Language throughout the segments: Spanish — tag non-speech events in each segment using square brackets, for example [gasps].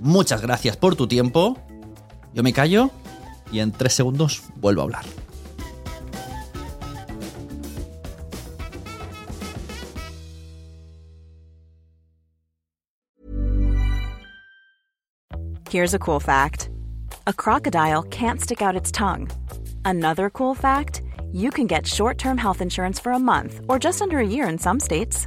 Muchas gracias por tu tiempo. Yo me callo y en tres segundos vuelvo a hablar. Here's a cool fact a crocodile can't stick out its tongue. Another cool fact you can get short term health insurance for a month or just under a year in some states.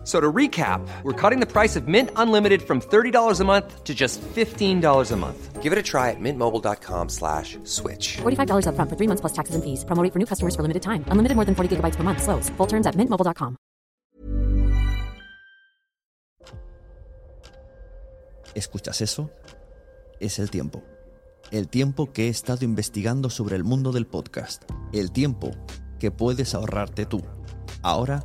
F- So to recap, we're cutting the price of Mint Unlimited from $30 a month to just $15 a month. Give it a try at mintmobile.com slash switch. $45 upfront for three months plus taxes and fees. Promo for new customers for limited time. Unlimited more than 40 gigabytes per month. Slows. Full terms at mintmobile.com. ¿Escuchas eso? Es el tiempo. El tiempo que he estado investigando sobre el mundo del podcast. El tiempo que puedes ahorrarte tú. Ahora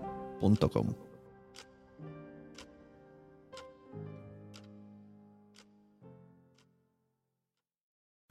podcaster.com.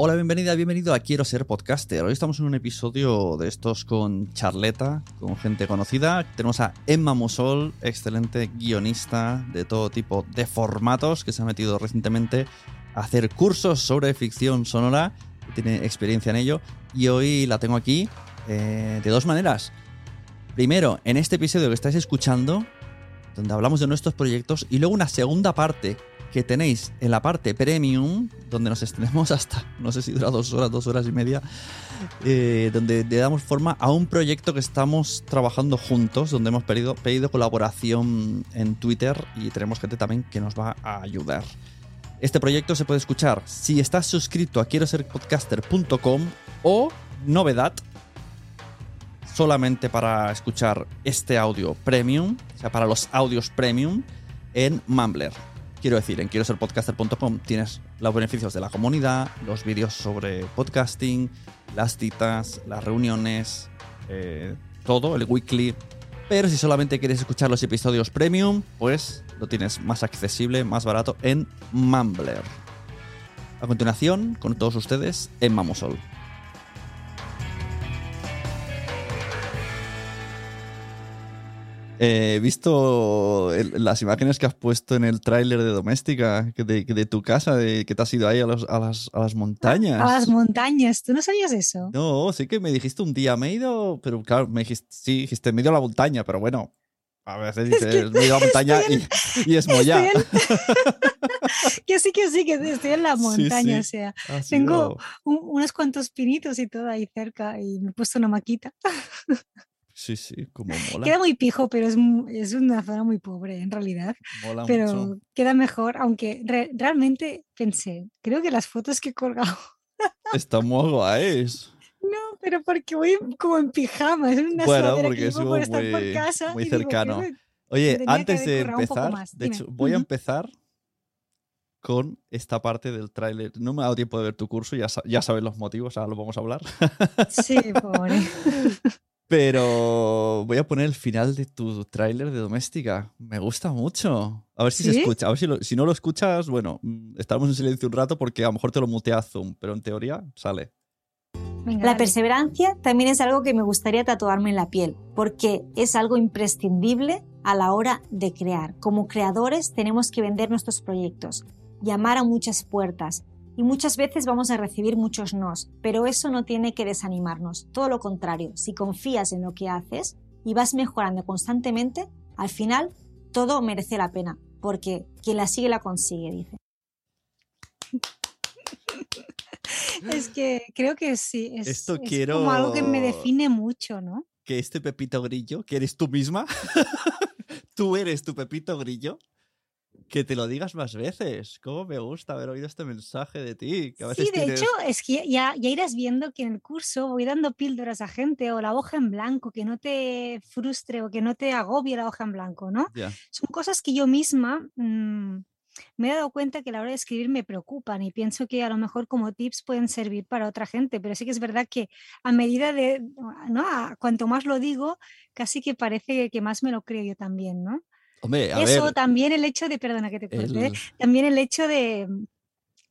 Hola, bienvenida, bienvenido a Quiero ser podcaster. Hoy estamos en un episodio de estos con charleta, con gente conocida. Tenemos a Emma Musol, excelente guionista de todo tipo de formatos, que se ha metido recientemente a hacer cursos sobre ficción sonora, tiene experiencia en ello. Y hoy la tengo aquí eh, de dos maneras. Primero, en este episodio que estáis escuchando, donde hablamos de nuestros proyectos, y luego una segunda parte que tenéis en la parte premium, donde nos extendemos [laughs] hasta, no sé si dura dos horas, dos horas y media, eh, donde le damos forma a un proyecto que estamos trabajando juntos, donde hemos pedido, pedido colaboración en Twitter y tenemos gente también que nos va a ayudar. Este proyecto se puede escuchar si estás suscrito a quiero ser podcaster.com o, novedad, solamente para escuchar este audio premium, o sea, para los audios premium en Mumbler. Quiero decir, en quiero ser podcaster.com tienes los beneficios de la comunidad, los vídeos sobre podcasting, las citas, las reuniones, eh, todo, el weekly. Pero si solamente quieres escuchar los episodios premium, pues lo tienes más accesible, más barato en Mumbler. A continuación, con todos ustedes, en Mamosol. Eh, He visto el- las imágenes que has puesto en el tráiler de Doméstica, de, de tu casa, de que te has ido ahí a, los- a las, a las montañas. A las montañas. ¿Tú no sabías eso? No, sí que me dijiste un día, me he ido, pero claro, me dijiste, sí, dijiste, me he ido a la montaña, pero bueno, a veces dices, que me he ido a la montaña estoy y, y es. Estoy en- [laughs] que sí, que sí, que estoy en la Sí, montaña. sí. O sea, Ha tengo un- unos cuantos pinitos y todo ahí cerca y me he puesto una maquita. Sí, sí, como mola. Queda muy pijo, pero es, es una zona muy pobre en realidad. mola Pero mucho. queda mejor, aunque re- realmente pensé, creo que las fotos que he colgado, [laughs] Está muy guays. no, pero porque voy como en pijama, es una Bueno, porque que por estar por muy- casa. muy digo, cercano. Oye, antes de empezar, de hecho, voy a empezar con esta parte del tráiler. No me ha dado tiempo de ver tu curso, ya, ya sabes los motivos, ahora lo vamos a hablar. Sí, pobre. [laughs] [laughs] Pero voy a poner el final de tu tráiler de Doméstica. Me gusta mucho. A ver si se escucha. A ver si, lo- si no lo escuchas, bueno, estamos en silencio un rato porque a lo mejor te lo mutea Zoom, pero en teoría sale. Venga, La perseverancia también es algo que me gustaría tatuarme en la piel, porque es algo imprescindible a la hora de crear. Como creadores tenemos que vender nuestros proyectos, llamar a muchas puertas y muchas veces vamos a recibir muchos nos, pero eso no tiene que desanimarnos. Todo lo contrario, si confías en lo que haces y vas mejorando constantemente, al final todo merece la pena, porque quien la sigue la consigue, dice. [laughs] Es que creo que sí. Es, Esto es como algo que me quiero- define mucho, ¿no? Que este Pepito Grillo, que eres tú misma, [laughs] tú eres tu Pepito Grillo, que te lo digas más veces. ¿Cómo me gusta haber oído este mensaje de ti? Que a veces Sí, de tienes- hecho, es que ya, ya irás viendo que en el curso voy dando píldoras a gente o la hoja en blanco, que no te frustre o que no te agobie la hoja en blanco, ¿no? Son cosas que yo misma mm, me he dado cuenta que a la hora de escribir me preocupan y pienso que a lo mejor como tips pueden servir para otra gente, pero sí que es verdad que a medida de, ¿no? A- cuanto más lo digo, casi que parece que más me lo creo yo también, ¿no? Hombre, a Eso ver. también el hecho de, perdona que te corté, el- también el hecho de,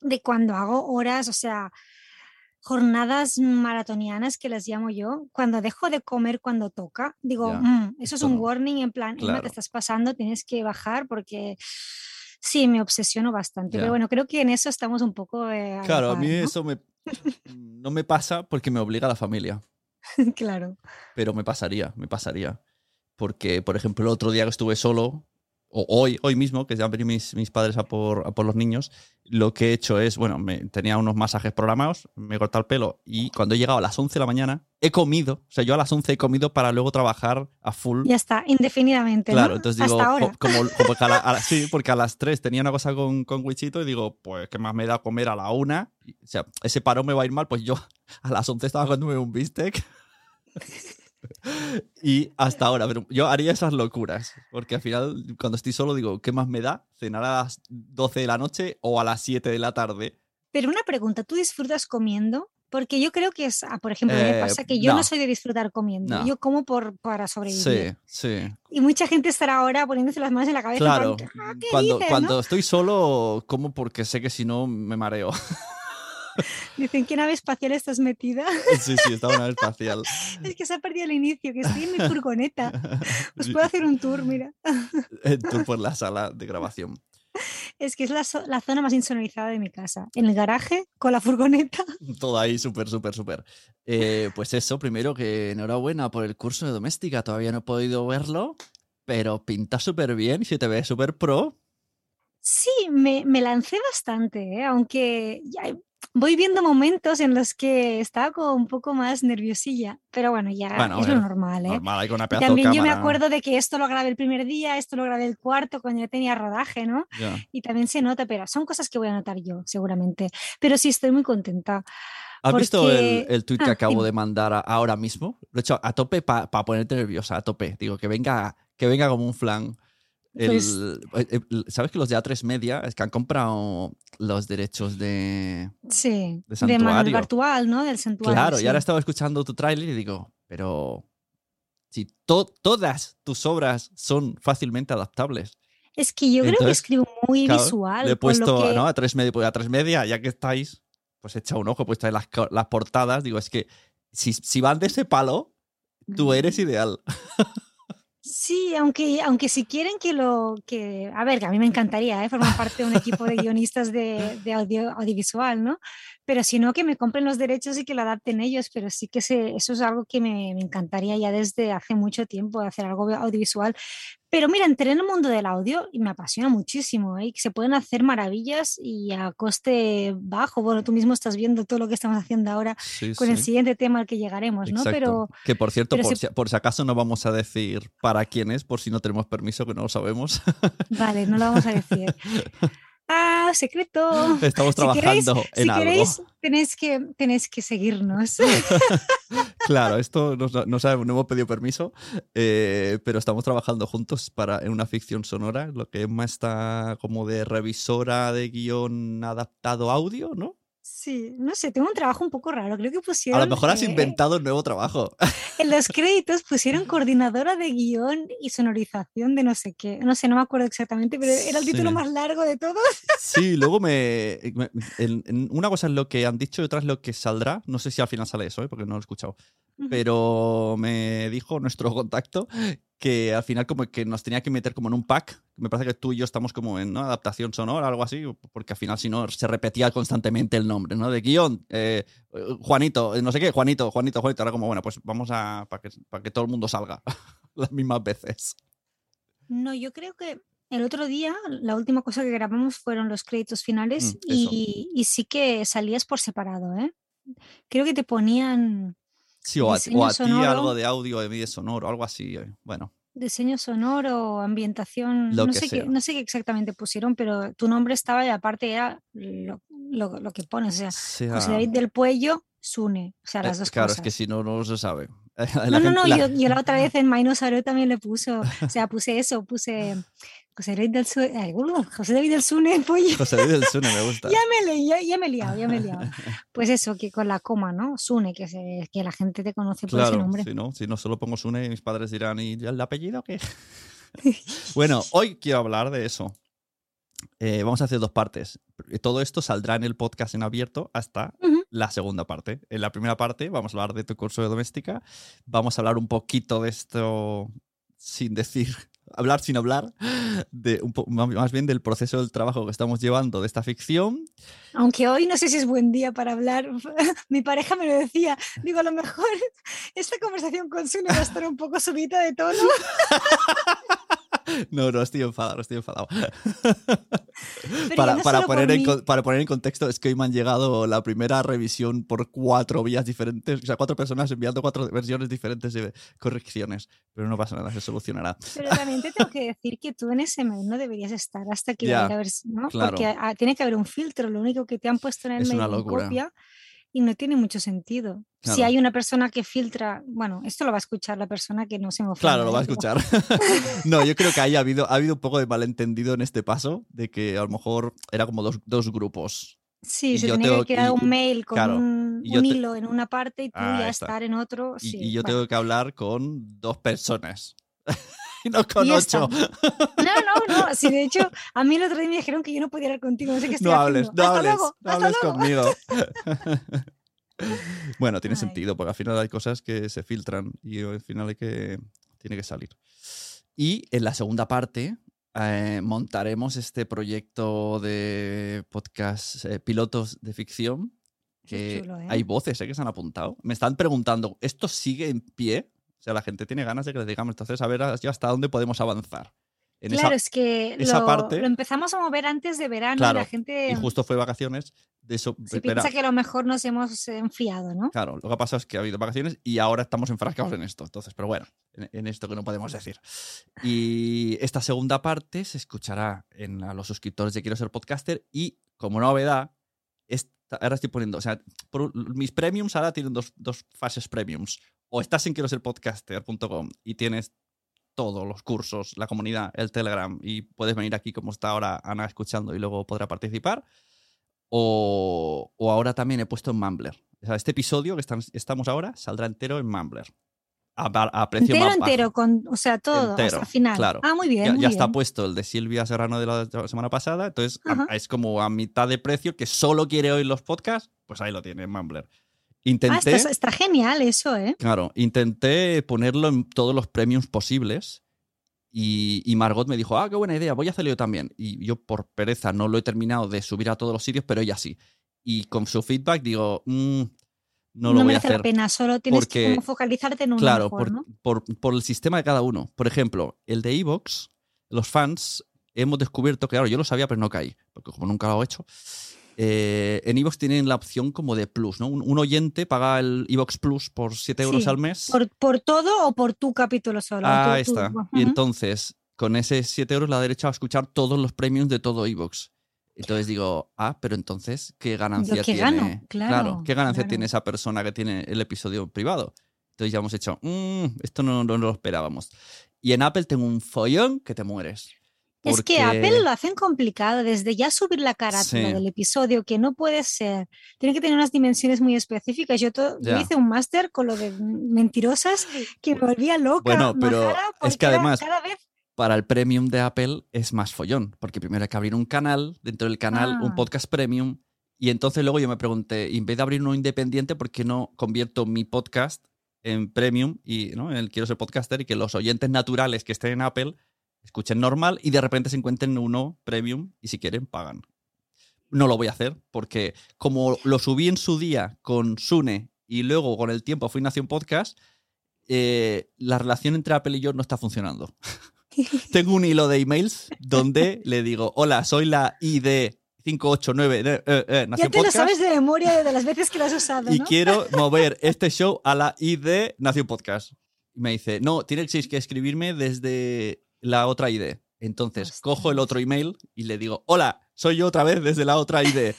de cuando hago horas, o sea, jornadas maratonianas que las llamo yo, cuando dejo de comer cuando toca, digo, "Mm, eso es un no". warning en plan, Claro. te estás pasando, tienes que bajar porque sí, me obsesiono bastante. Pero bueno, creo que en eso estamos un poco... eh, a Claro, a mí eso me, [laughs] no me pasa porque me obliga la familia. claro. pero me pasaría, me pasaría. Porque, por ejemplo, el otro día que estuve solo, o hoy, hoy mismo, que ya han venido mis, mis padres a por, a por los niños, lo que he hecho es, bueno, me, tenía unos masajes programados, me he cortado el pelo y cuando he llegado a las 11 de la mañana, he comido, o sea, yo a las 11 he comido para luego trabajar a full. Ya está, indefinidamente. Claro, ¿no? entonces digo, Hasta jo- ahora. como, [laughs] como a la- a la- sí, porque a las 3 tenía una cosa con, con Wichito y digo, pues, ¿qué más me da comer a la 1? O sea, ese paro me va a ir mal, pues yo [laughs] a las 11 estaba comiéndome un bistec. [laughs] y hasta ahora, pero yo haría esas locuras, porque al final, cuando estoy solo, digo, ¿qué más me da? ¿Cenar a las 12 de la noche o a las 7 de la tarde? Pero una pregunta, ¿tú disfrutas comiendo? Porque yo creo que es, ah, por ejemplo, mí me Eh, pasa que yo no. no. soy de disfrutar comiendo, No. yo como por, para sobrevivir. Sí, sí. Y mucha gente estará ahora poniéndose las manos en la cabeza. plan, Claro, "Ah, ¿qué cuando, dices, cuando no?". estoy solo, como porque sé que si no me mareo. [laughs] [laughs] Dicen, ¿qué nave espacial estás metida? [laughs] Sí, sí, estaba en una espacial. es que se ha perdido el inicio, que estoy en mi furgoneta. Os [laughs] puedo hacer un tour, mira. El tour por la sala de grabación. Es que es la, zo- la zona más insonorizada de mi casa. En el garaje, con la furgoneta. Todo ahí súper, súper, súper. Eh, pues eso, primero que enhorabuena por el curso de doméstica. Todavía no he podido verlo, pero pinta súper bien y se te ve súper pro. Sí, me, me lancé bastante, ¿eh? aunque ya voy viendo momentos en los que estaba como un poco más nerviosilla. Pero bueno, ya Bueno, es a lo ver, normal, ¿eh? Normal, hay una También yo me acuerdo de que esto lo grabé el primer día, esto lo grabé el cuarto cuando ya tenía rodaje, ¿no? Ya. Y también se nota, pero son cosas que voy a notar yo, seguramente. Pero sí estoy muy contenta. ¿Has visto el, porque- el tuit que Ah, acabo dime. de mandar a- ahora mismo? Lo he hecho a tope para ponerte nerviosa, a tope. Digo, que venga, que venga como un flan. El- Pues- eh, eh, ¿Sabes que los de A3 Media es que han comprado los derechos de, Sí, De de Manuel. Bartual, ¿no? Del santuario. Claro, y sí. ahora estaba escuchando tu tráiler y digo, pero si to- todas tus obras son fácilmente adaptables. Es que yo creo que Entonces, escribo muy Claro, visual. Le he puesto que- ¿no? a, tres media, pues a tres media, ya que estáis, pues echa un ojo, he puesto ahí las, las portadas. Digo, es que si, si van de ese palo, tú eres ideal. [laughs] Sí, aunque, aunque si quieren que lo que, a ver, que a mí me encantaría ¿eh? formar parte de un equipo de guionistas de, audio, audiovisual, ¿no? Pero si no, que me compren los derechos y que lo adapten ellos, pero sí que se, eso es algo que me, me encantaría ya desde hace mucho tiempo, hacer algo audiovisual. Pero mira, entré en el mundo del audio y me apasiona muchísimo, ¿eh? se pueden hacer maravillas y a coste bajo. Bueno, tú mismo estás viendo todo lo que estamos haciendo ahora Sí, con el siguiente tema al que llegaremos, ¿no? Pero que por cierto, por, si, por si acaso no vamos a decir para quién es, por si no tenemos permiso, que no lo sabemos. vale, no lo vamos a decir. [laughs] Ah, secreto. Estamos Si queréis- trabajando en si algo. queréis, tenéis que, tenéis que seguirnos. [laughs] Claro, esto no, no no hemos pedido permiso, eh, pero estamos trabajando juntos para, en una ficción sonora, lo que Emma está como de revisora de guion adaptado audio, ¿no? Sí, no sé, tengo un trabajo un poco raro. Creo que A pusieron. lo mejor has eh, inventado un nuevo trabajo. En los [laughs] créditos pusieron coordinadora de guion y sonorización de no sé qué. No sé, no me acuerdo exactamente, pero era el título más largo de todos. Sí, [laughs] luego me, me- en- en- una cosa es lo que han dicho y otra es lo que saldrá. No sé si al final sale eso, ¿eh? porque no lo he escuchado. Pero me dijo nuestro contacto que al final como que nos tenía que meter como en un pack. Me parece que tú y yo estamos como en ¿no? adaptación sonora, algo así, porque al final si no se repetía constantemente el nombre, ¿no? De guion, eh, eh, Juanito, eh, no sé qué, Juanito, Juanito, Juanito. Ahora como, bueno, pues vamos a, para que, para que todo el mundo salga [laughs] las mismas veces. No, yo creo que el otro día la última cosa que grabamos fueron los créditos finales Mm, y, y sí que salías por separado, ¿eh? Creo que te ponían Sí, o a, o a ti algo de audio, de vídeo sonoro, algo así. eh, Bueno, diseño sonoro, ambientación, no sé qué, no sé qué exactamente pusieron, pero tu nombre estaba y aparte era lo, lo- lo que pones, o sea, sea- José David del Puello, Sune, o sea, Eh, las dos claro, cosas. es que si no, no se sabe. [laughs] No, La no, gente- no, la- yo, yo la otra [laughs] vez en Mainosaro también le puso, o sea, puse eso, puse José David del Sune, ay, uh, José David del Sune, pollo. José Luis del Sune me gusta. [laughs] Ya me, ya, ya me he liado, ya me he liado. Pues eso, que con la coma, ¿no? Sune, que, se- que la gente te conoce por ese Claro, nombre. si no, si no solo pongo Sune, mis padres dirán, ¿y el apellido qué? [laughs] bueno, hoy quiero hablar de eso. Eh, vamos a hacer dos partes. Todo esto saldrá en el podcast en abierto hasta la segunda parte. En la primera parte vamos a hablar de tu curso de doméstica. Vamos a hablar un poquito de esto sin decir, [laughs] hablar sin hablar, de un más bien del proceso del trabajo que estamos llevando de esta ficción. Aunque hoy no sé si es buen día para hablar. [laughs] Mi pareja me lo decía. Digo, a lo mejor [laughs] esta conversación con Sune va a estar un poco subida de tono. [laughs] No, no, estoy enfadado, estoy enfadado. Para, no para poner en, para poner en contexto, es que hoy me han llegado la primera revisión por cuatro vías diferentes, o sea, cuatro personas enviando cuatro versiones diferentes de correcciones. Pero no pasa nada, se solucionará. Pero también te tengo que decir que tú en ese mail no deberías estar hasta que Ya, vaya a ver, si- ¿no? claro. Porque ah, tiene que haber un filtro. Lo único que te han puesto en el Es mail una en locura. copia y no tiene mucho sentido. Si hay una persona que filtra, bueno, esto lo va a escuchar la persona que no se me ofenda. Claro, lo va a escuchar. [laughs] no, yo creo que ahí ha habido, ha habido un poco de malentendido en este paso, de que a lo mejor era como dos, dos grupos. Sí, se yo tenía tengo que que- crear y- un mail con claro, un, un te- hilo en una parte y tú Ah, ya está. estar en otro. Y, sí, y yo tengo que hablar con dos personas. [laughs] y no con Y ocho. No, no, no. Sí, de hecho, a mí el otro día me dijeron que yo no podía hablar contigo. No sé qué estoy No hables, haciendo. no Hasta hables, luego, no hasta hables luego. conmigo. [laughs] bueno, tiene Ay. sentido, porque al final hay cosas que se filtran y al final hay que, tiene que salir. Y en la segunda parte eh, montaremos este proyecto de podcast eh, pilotos de ficción. Que chulo, ¿eh? hay voces eh, que se han apuntado. Me están preguntando, ¿esto sigue en pie? O sea, la gente tiene ganas de que les digamos, entonces a ver hasta dónde podemos avanzar. En esa- Claro, es que esa lo, parte- lo empezamos a mover antes de verano Claro, y la gente y justo fue vacaciones. De eso, se piensa que a lo mejor nos hemos enfriado, ¿no? Claro, lo que ha pasado es que ha habido vacaciones y ahora estamos enfrascados en esto. Entonces, pero bueno, en, en esto que no podemos decir. Y esta segunda parte se escuchará en a los suscriptores de Quiero ser podcaster y como novedad, esta- ahora estoy poniendo, o sea, por- mis premiums ahora tienen dos, dos fases premiums. O estás en quiero ser podcaster.com y tienes todos los cursos, la comunidad, el Telegram y puedes venir aquí como está ahora Ana escuchando y luego podrá participar. O, o ahora también he puesto en Mumbler. O sea, este episodio que están- estamos ahora saldrá entero en Mumbler. A, precio Entero, más bajo. entero, con, o sea, todo, Entero, hasta el final. claro. Ah, muy bien, Ya, muy ya está puesto el de Silvia Serrano de la semana pasada. Entonces a- es como a mitad de precio que solo quiere oír los podcasts. Pues ahí lo tiene en Mumbler. Ah, Intenté. está, está genial eso, ¿eh? Claro, intenté ponerlo en todos los premiums posibles, Y, y Margot me dijo, ah, qué buena idea, voy a hacerlo yo también. Y yo por pereza no lo he terminado de subir a todos los sitios, pero ella sí. Y con su feedback digo, "Mm, no lo voy a merece hacer. la pena, solo tienes porque- que como focalizarte en uno Claro, mejor, por, ¿no? por- por el sistema de cada uno. Por ejemplo, el de Evox, los fans, hemos descubierto que, claro, yo lo sabía, pero no caí, porque como nunca lo he hecho. Eh, en Evox tienen la opción como de plus, ¿no? Un, un oyente paga el Evox Plus por 7 euros Sí, al mes. ¿Por, por todo o por tu capítulo solo? Ah, ahí está. Y entonces, con ese 7 euros, la derecha a escuchar todos los premiums de todo Evox. Entonces digo, ah, pero entonces, ¿qué ganancia qué tiene? gano? Claro, ¿qué ganancia claro. tiene esa persona que tiene el episodio privado? Entonces ya hemos hecho, "Mm, esto no, no lo esperábamos. Y en Apple tengo un follón que te mueres. Es que Apple lo hacen complicado, desde ya subir la carátula Sí. del episodio, que no puede ser. Tiene que tener unas dimensiones muy específicas. Yo, yo hice un máster con lo de mentirosas que me volvía loca. Bueno, pero es que además- Cada vez Para el premium de Apple es más follón, porque primero hay que abrir un canal, dentro del canal un Ah. podcast premium, y entonces luego yo me pregunté, en vez de abrir uno independiente, ¿por qué no convierto mi podcast en premium y ¿no? en el quiero ser podcaster y que los oyentes naturales que estén en Apple escuchen normal y de repente se encuentren uno premium y si quieren pagan? No lo voy a hacer porque como lo subí en su día con Sune y luego con el tiempo fui Nación Podcast, eh, la relación entre Apple y yo no está funcionando. [laughs] Tengo un hilo de emails donde [laughs] le digo, hola, soy la ID 589 eh, eh, eh, ya Nación te lo sabes de memoria de las veces que lo has usado, y ¿no? quiero [laughs] mover este show a la ID Nación Podcast. Y me dice, no, tienes que escribirme desde la otra ID. Entonces, cojo el otro email y le digo, hola, soy yo otra vez desde la otra ID.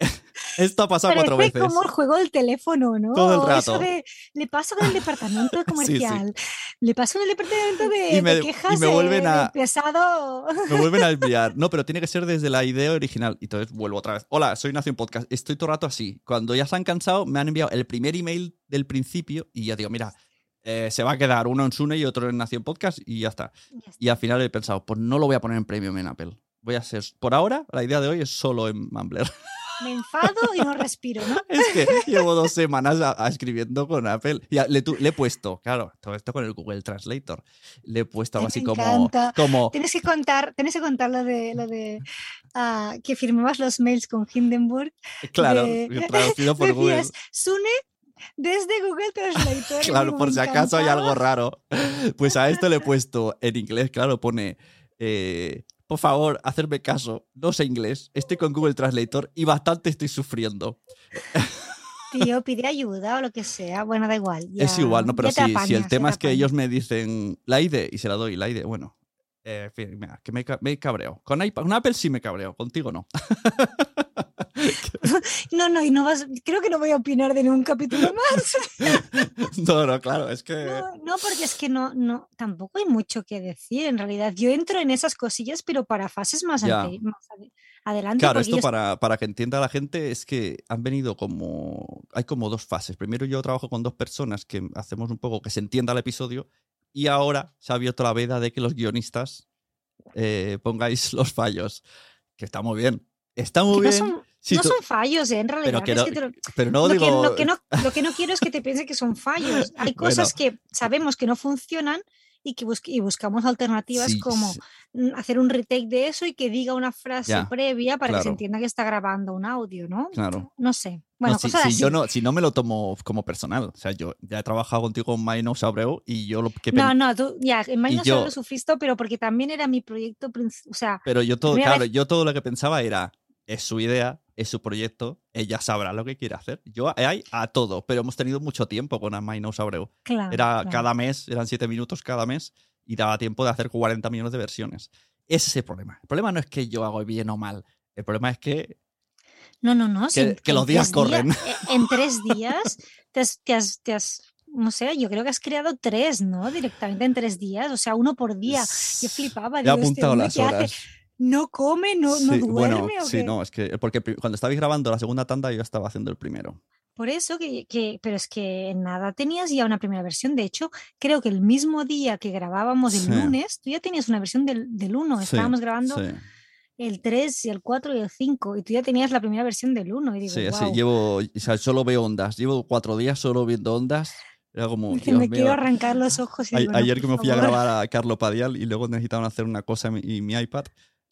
[laughs] Esto ha pasado cuatro Parece veces. como el juego del teléfono, ¿no? Todo el Eso rato. de, le paso con el departamento [laughs] sí. comercial, le paso con el departamento de, Y me- de y quejas me de- vuelven de a- pesado. Me vuelven a [laughs] enviar. No, pero tiene que ser desde la idea original. Y entonces vuelvo otra vez. Hola, soy Nación Podcast. Estoy todo el rato así. Cuando ya se han cansado, me han enviado el primer email del principio y ya digo, mira, eh, se va a quedar uno en Sune y otro en Nación Podcast y ya está. Y al final he pensado, pues no lo voy a poner en premium en Apple. Voy a ser, por ahora, la idea de hoy es solo en Mumbler. [laughs] Me enfado y no respiro, ¿no? [laughs] es que llevo dos semanas a- a escribiendo con Apple. Y a- le, tu- le he puesto, claro, todo esto con el Google Translator. Le he puesto algo así como, como Tienes que contar, tienes que contar lo de lo de ah, que firmabas los mails con Hindenburg. claro, de- traducido [laughs] por Google. Sune desde Google Translator. Claro, por si acaso hay algo raro. Pues a esto le he [laughs] puesto en inglés, claro, pone, eh, por favor, hacerme caso, no sé inglés, estoy con Google Translator y bastante estoy sufriendo. [laughs] Tío, pide ayuda o lo que sea. Bueno, da igual. es ya- igual, ¿no? Pero si, si el tema te es que ellos me dicen la ID y se la doy, la ID, bueno. eh, en fin, mira, que me, me cabreo. Con, iPad- con Apple sí me cabreo, contigo no. [laughs] No, no, y no vas. Creo que no voy a opinar de ningún capítulo [laughs] más. [laughs] no, no, claro, es que... No, no, porque es que no, no, tampoco hay mucho que decir. En realidad, yo entro en esas cosillas, pero para fases más, ante- adelante. Claro, esto ellos- para, para que entienda la gente es que han venido como. Hay como dos fases. Primero, yo trabajo con dos personas que hacemos un poco que se entienda el episodio. Y ahora se ha abierto la veda de que los guionistas eh, pongáis los fallos. Que está muy bien. Está muy no bien. son, si no tú- son fallos, ¿eh? en realidad. pero que es no, que te lo- pero no lo, digo. que, lo, que no, lo que no quiero es que te piense que son fallos. Hay [laughs] Bueno. cosas que sabemos que no funcionan y que bus- y buscamos alternativas Sí, como sí. hacer un retake de eso y que diga una frase Ya, previa para que se claro. entienda que está grabando un audio, ¿no? Claro. No sé. No, Bueno, si, cosas si así. yo no, si no me lo tomo como personal. O sea, yo ya he trabajado contigo con Maino Abreu y yo lo que No, no, tú ya, en solo lo sufriste, pero porque también era mi proyecto, o sea, Pero yo todo, claro, vez- yo todo lo que pensaba era, es su idea, es su proyecto, ella sabrá lo que quiere hacer. Yo hay a todo, pero hemos tenido mucho tiempo con Amainous Abreu. claro. Era claro. cada mes, eran siete minutos cada mes y daba tiempo de hacer 40 millones de versiones. Ese es el problema. El problema no es que yo hago bien o mal. El problema es que No, no, no. que- los días corren. eh, en tres días te has, te has- te has- no sé, yo creo que has creado tres, ¿no? Directamente en tres días, o sea, uno por día. Yo flipaba. he digo, ¿este apuntado las hace? ¿No come? ¿No, no Sí, duerme? bueno, o sí, qué? no, es que porque pri- cuando estabais grabando la segunda tanda yo estaba haciendo el primero. Por eso que, que- pero es que nada tenías ya una primera versión. De hecho, creo que el mismo día que grabábamos el Sí. lunes, tú ya tenías una versión del, del 1. Sí, Estábamos grabando el 3, y el 4 y el 5. Y tú ya tenías la primera versión del 1. Y digo, Sí, llevo, o sea, solo veo ondas. Llevo cuatro días solo viendo ondas Era como. [laughs] Me quiero mío. arrancar los [laughs] ojos. Y A- digo, no, ayer que me fui a grabar a Carlo Padial y luego necesitaban hacer una cosa en mi, y mi iPad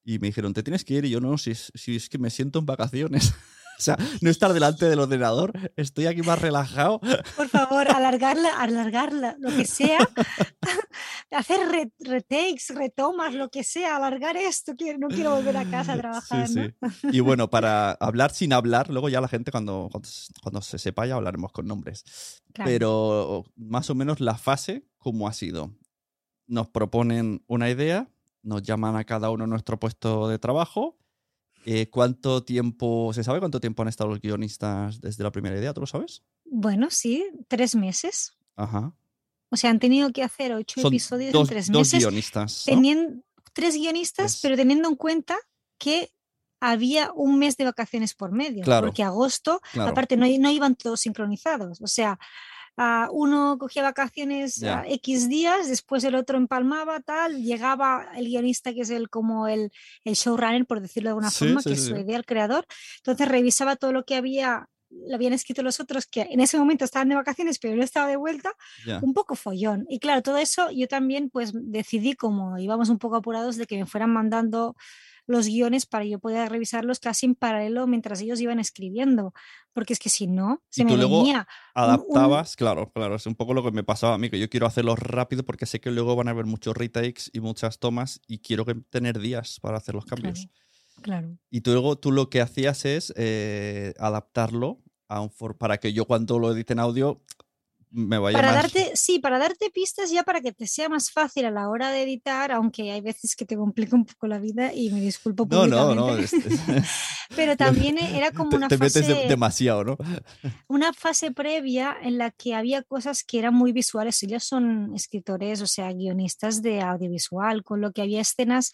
y me dijeron, te tienes que ir y yo no, si es, si es que me siento en vacaciones. [laughs] o sea, no estar delante del ordenador, estoy aquí más relajado. Por favor, [laughs] alargarla, alargarla, lo que sea. [laughs] Hacer re- retakes, retomas, lo que sea, alargar esto. Quiero, no quiero volver a casa a trabajar. Sí, ¿no? sí. Y bueno, para hablar sin hablar, luego ya la gente cuando, cuando, cuando se sepa ya hablaremos con nombres. Claro. Pero más o menos la fase, ¿cómo ha sido? Nos proponen una idea, nos llaman a cada uno a nuestro puesto de trabajo. eh, ¿Cuánto tiempo, se sabe cuánto tiempo han estado los guionistas desde la primera idea? ¿Tú lo sabes? Bueno, sí, tres meses. Ajá. O sea, han tenido que hacer ocho Son episodios dos, en tres dos meses. guionistas. ¿no? Teniendo tres guionistas, Pues- pero teniendo en cuenta que había un mes de vacaciones por medio. Claro. Porque agosto, Claro. aparte, no, no iban todos sincronizados. O sea, ah, uno cogía vacaciones Ya. ah, X días, después el otro empalmaba, tal, llegaba el guionista, que es el como el, el showrunner, por decirlo de alguna Sí, forma, sí, que sí, es su idea, el creador. Entonces revisaba todo lo que había lo habían escrito los otros que en ese momento estaban de vacaciones pero no estaba de vuelta un poco follón. Y claro, todo eso yo también pues decidí, como íbamos un poco apurados, de que me fueran mandando los guiones para yo poder revisarlos casi en paralelo mientras ellos iban escribiendo. Porque es que si no, se Y me luego venía. un- un- Adaptabas, claro, claro, es un poco lo que me pasaba a mí, que yo quiero hacerlo rápido porque sé que luego van a haber muchos retakes y muchas tomas y quiero tener días para hacer los cambios. Claro. Y tú luego tú lo que hacías es eh, adaptarlo a un for- para que yo cuando lo edite en audio me vaya Para más... darte, sí, para darte pistas ya para que te sea más fácil a la hora de editar, aunque hay veces que te complica un poco la vida y me disculpo No, no, no. es- es- [laughs] Pero [laughs] también era como te, una te fase metes de- demasiado, ¿no? [laughs] una fase previa en la que había cosas que eran muy visuales. Ellos son escritores, o sea, guionistas de audiovisual, con lo que había escenas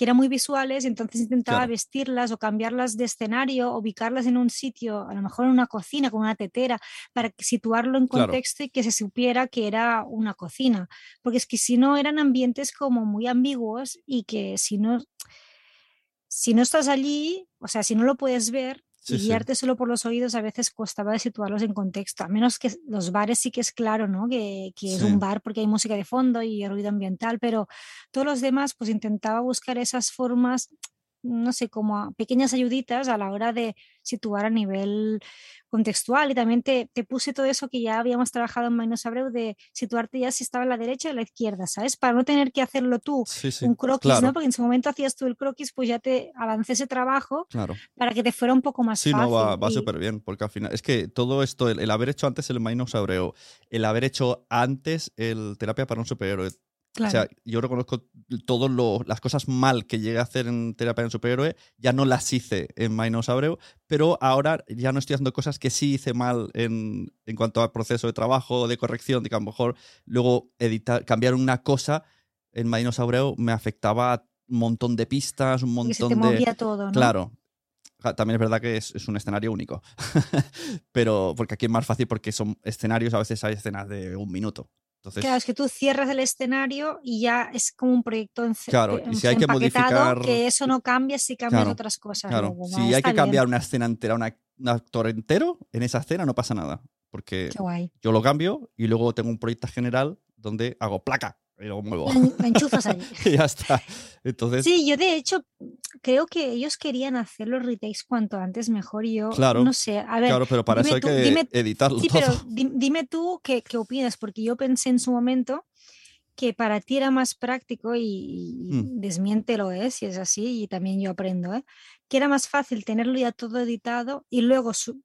que eran muy visuales, entonces intentaba Claro. vestirlas o cambiarlas de escenario, ubicarlas en un sitio, a lo mejor en una cocina con una tetera, para situarlo en Claro. contexto y que se supiera que era una cocina. Porque es que si no eran ambientes como muy ambiguos y que si no, si no estás allí, o sea, si no lo puedes ver, Sí, y sí. guiarte solo por los oídos a veces costaba de situarlos en contexto, a menos que los bares sí que es claro, ¿no? Que, que es un bar porque hay música de fondo y ruido ambiental, pero todos los demás pues intentaba buscar esas formas, no sé, como a- pequeñas ayuditas a la hora de situar a nivel contextual y también te, te puse todo eso que ya habíamos trabajado en Mainos Abreu de situarte ya si estaba a la derecha o a la izquierda, ¿sabes? Para no tener que hacerlo tú Sí, sí. un croquis, claro, ¿no? Porque en su momento hacías tú el croquis, pues ya te avancé ese trabajo claro. para que te fuera un poco más Sí, fácil. no, va, va y- súper bien, porque al final es que todo esto, el, el haber hecho antes el Mainos Abreu, el haber hecho antes el Terapia para un Superhéroe, claro. O sea, yo reconozco todas las cosas mal que llegué a hacer en terapia en superhéroe, ya no las hice en Mainos Abreu, pero ahora ya no estoy haciendo cosas que sí hice mal en, en cuanto al proceso de trabajo, de corrección, de que a lo mejor luego editar, cambiar una cosa en Mainos Abreu me afectaba a un montón de pistas, un porque se montón te de... movía todo, ¿no? Claro. También es verdad que es, es un escenario único. [laughs] pero porque aquí es más fácil porque son escenarios, a veces hay escenas de un minuto. Entonces, Claro, es que tú cierras el escenario y ya es como un proyecto en Claro, y si hay que modificar- que eso no cambia si cambias Claro, otras cosas. Claro, luego, si hay que bien, cambiar una escena entera, una- un actor entero, en esa escena no pasa nada. Porque yo lo cambio y luego tengo un proyecto general donde hago placa y lo muevo. Enchufas allí. [laughs] y ya está. Entonces, Sí, yo de hecho creo que ellos querían hacer los retakes cuanto antes mejor y yo Claro, no sé, a ver, claro, pero para eso hay tú- que dime- editarlo sí, todo. pero di- dime tú qué, qué opinas, porque yo pensé en su momento que para ti era más práctico y, y Mm. desmiéntelo, ¿eh? si es así, y también yo aprendo, ¿eh? que era más fácil tenerlo ya todo editado y luego su-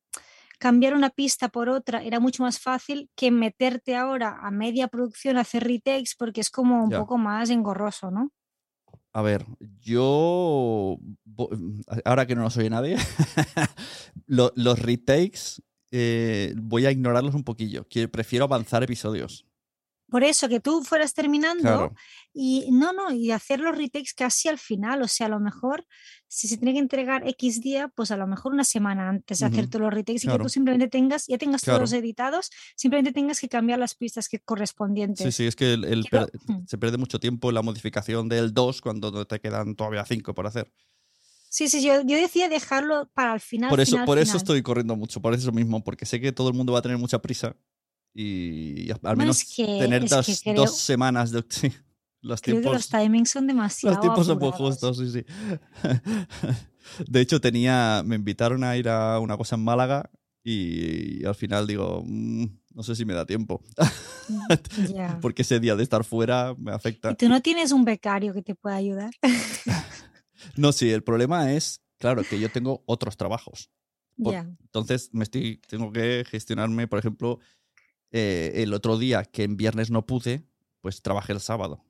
cambiar una pista por otra era mucho más fácil que meterte ahora a media producción a hacer retakes porque es como un Ya. poco más engorroso, ¿no? A ver, yo. vo- Ahora que no nos oye nadie, [laughs] lo- los retakes eh, voy a ignorarlos un poquillo. que Prefiero avanzar episodios. Por eso, que tú fueras terminando Claro. y no, no, y hacer los retakes casi al final, o sea, a lo mejor si se tiene que entregar X día, pues a lo mejor una semana antes de hacer Ujú, todos los retakes y que claro. tú simplemente tengas, ya tengas Claro. todos editados, simplemente tengas que cambiar las pistas que correspondientes. Sí, sí, es que el- el per- se pierde mucho tiempo en la modificación del 2 cuando te quedan todavía 5 por hacer. Sí, sí, yo, yo decía dejarlo para el final. por eso, final, por eso final. estoy corriendo mucho, por eso mismo, porque sé que todo el mundo va a tener mucha prisa y al Bueno, menos es que- tener es que dos, creo- dos semanas de... sí, [laughs] los Creo que tiempos... los timings son demasiado Los tiempos son muy apurados. justos, sí, sí. [laughs] De hecho, tenía, me invitaron a ir a una cosa en Málaga y, al final digo, "Mm, no sé si me da tiempo, Ya. [laughs] porque ese día de estar fuera me ¿Y afecta. tú no tienes un becario que te pueda ayudar? No, sí, el problema es, claro, que yo tengo otros trabajos. Por- Ya. Entonces, me estoy, tengo que gestionarme, por ejemplo, eh, el otro día que en viernes no pude, pues trabajé el sábado,